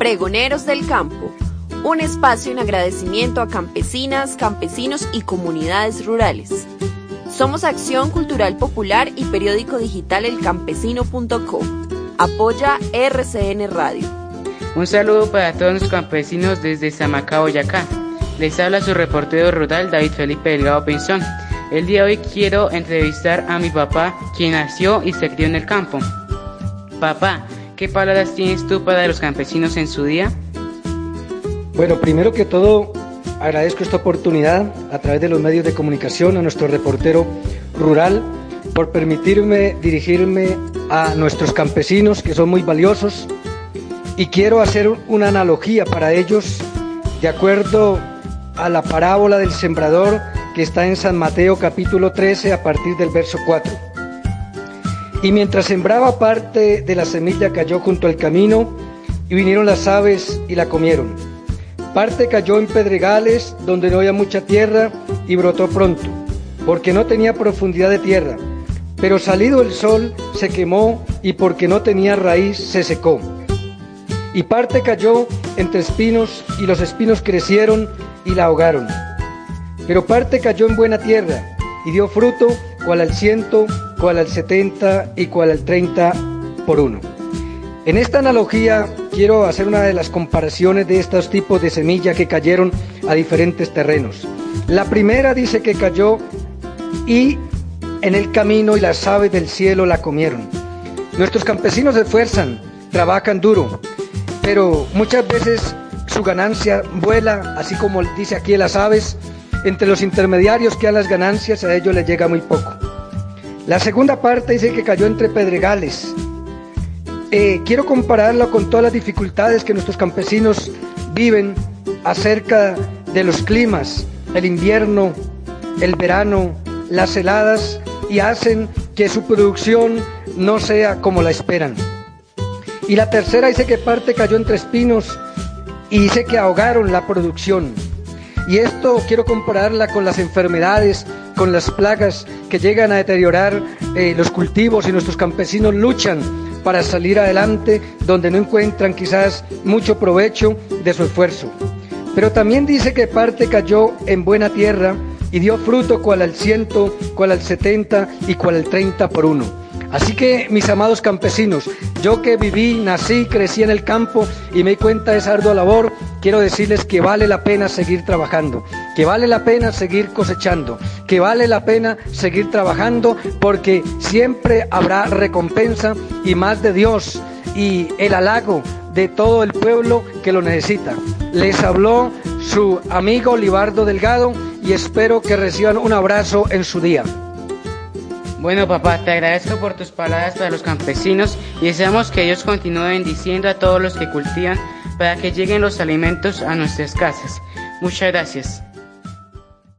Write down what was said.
Pregoneros del Campo, un espacio en agradecimiento a campesinas, campesinos y comunidades rurales. Somos Acción Cultural Popular y periódico digital elcampesino.co. Apoya RCN Radio. Un saludo para todos los campesinos desde Samacá, Boyacá. Les habla su reportero rural David Felipe Delgado Pinzón. El día de hoy quiero entrevistar a mi papá, quien nació y se crió en el campo. Papá, ¿qué palabras tienes tú para los campesinos en su día? Bueno, primero que todo, agradezco esta oportunidad a través de los medios de comunicación a nuestro reportero rural por permitirme dirigirme a nuestros campesinos que son muy valiosos y quiero hacer una analogía para ellos de acuerdo a la parábola del sembrador que está en San Mateo capítulo 13 a partir del verso 4. Y mientras sembraba parte de la semilla cayó junto al camino y vinieron las aves y la comieron. Parte cayó en pedregales donde no había mucha tierra y brotó pronto, porque no tenía profundidad de tierra. Pero salido el sol se quemó y porque no tenía raíz se secó. Y parte cayó entre espinos y los espinos crecieron y la ahogaron. Pero parte cayó en buena tierra y dio fruto, cual al ciento, cual al setenta y cual al treinta por uno. En esta analogía quiero hacer una de las comparaciones de estos tipos de semilla que cayeron a diferentes terrenos. La primera dice que cayó y en el camino y las aves del cielo la comieron. Nuestros campesinos se esfuerzan, trabajan duro, pero muchas veces su ganancia vuela, así como dice aquí las aves, entre los intermediarios que a las ganancias a ellos les llega muy poco. La segunda parte dice que cayó entre pedregales. Eh, quiero compararlo con todas las dificultades que nuestros campesinos viven acerca de los climas, el invierno, el verano, las heladas y hacen que su producción no sea como la esperan. Y la tercera dice que parte cayó entre espinos y dice que ahogaron la producción. Y esto quiero compararla con las enfermedades, con las plagas que llegan a deteriorar eh, los cultivos y nuestros campesinos luchan para salir adelante donde no encuentran quizás mucho provecho de su esfuerzo. Pero también dice que parte cayó en buena tierra y dio fruto cual al ciento, cual al setenta y cual al treinta por uno. Así que, mis amados campesinos, yo que viví, nací, crecí en el campo y me di cuenta de esa ardua labor, quiero decirles que vale la pena seguir trabajando, que vale la pena seguir cosechando, que vale la pena seguir trabajando porque siempre habrá recompensa y más de Dios y el halago de todo el pueblo que lo necesita. Les habló su amigo Libardo Delgado y espero que reciban un abrazo en su día. Bueno papá, te agradezco por tus palabras para los campesinos y deseamos que Dios continúe bendiciendo a todos los que cultivan para que lleguen los alimentos a nuestras casas. Muchas gracias.